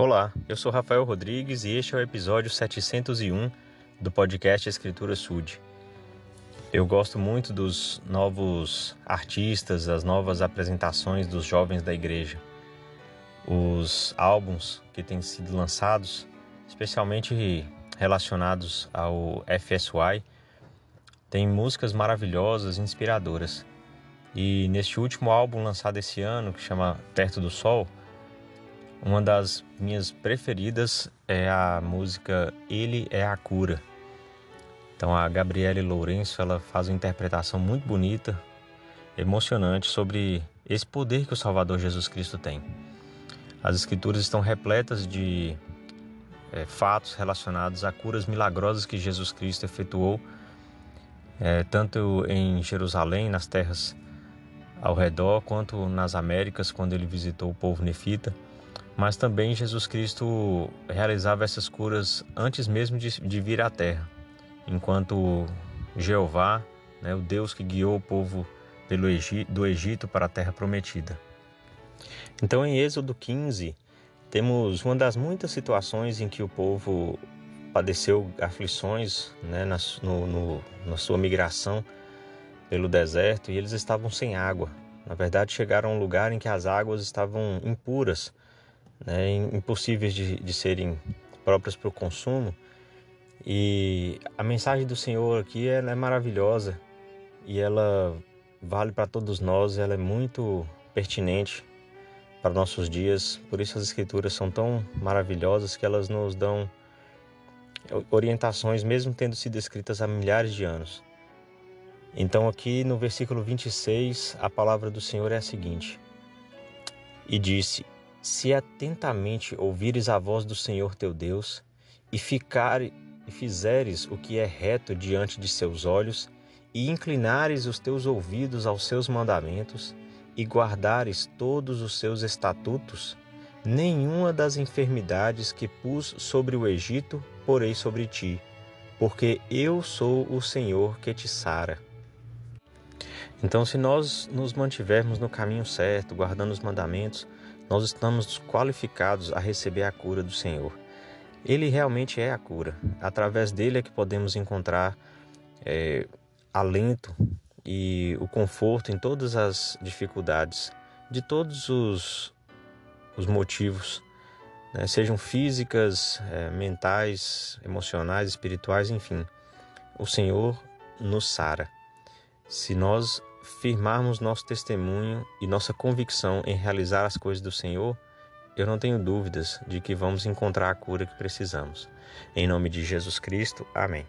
Olá, eu sou Rafael Rodrigues e este é o episódio 701 do podcast Escritura Sud. Eu gosto muito dos novos artistas, das novas apresentações dos jovens da igreja. Os álbuns que têm sido lançados, especialmente relacionados ao FSY, têm músicas maravilhosas, inspiradoras. E neste último álbum lançado esse ano, que chama Perto do Sol, uma das minhas preferidas é a música Ele é a Cura. Então a Gabriele Lourenço ela faz uma interpretação muito bonita, emocionante sobre esse poder que o Salvador Jesus Cristo tem. As escrituras estão repletas de é, fatos relacionados a curas milagrosas que Jesus Cristo efetuou, é, tanto em Jerusalém, nas terras ao redor, quanto nas Américas, quando ele visitou o povo nefita mas também Jesus Cristo realizava essas curas antes mesmo de, de vir à terra, enquanto Jeová, né, o Deus que guiou o povo pelo Egito, do Egito para a terra prometida. Então, em Êxodo 15, temos uma das muitas situações em que o povo padeceu aflições né, na, no, no, na sua migração pelo deserto e eles estavam sem água. Na verdade, chegaram a um lugar em que as águas estavam impuras né, impossíveis de, de serem próprias para o consumo. E a mensagem do Senhor aqui é maravilhosa e ela vale para todos nós, ela é muito pertinente para nossos dias. Por isso as escrituras são tão maravilhosas que elas nos dão orientações mesmo tendo sido escritas há milhares de anos. Então aqui no versículo 26, a palavra do Senhor é a seguinte: E disse: se atentamente ouvires a voz do Senhor teu Deus e ficar e fizeres o que é reto diante de seus olhos e inclinares os teus ouvidos aos seus mandamentos e guardares todos os seus estatutos, nenhuma das enfermidades que pus sobre o Egito porei sobre ti, porque eu sou o Senhor que te sara. Então, se nós nos mantivermos no caminho certo, guardando os mandamentos, nós estamos qualificados a receber a cura do Senhor. Ele realmente é a cura. Através dele é que podemos encontrar é, alento e o conforto em todas as dificuldades, de todos os, os motivos, né? sejam físicas, é, mentais, emocionais, espirituais, enfim. O Senhor nos sara. Se nós firmarmos nosso testemunho e nossa convicção em realizar as coisas do Senhor, eu não tenho dúvidas de que vamos encontrar a cura que precisamos. Em nome de Jesus Cristo, amém.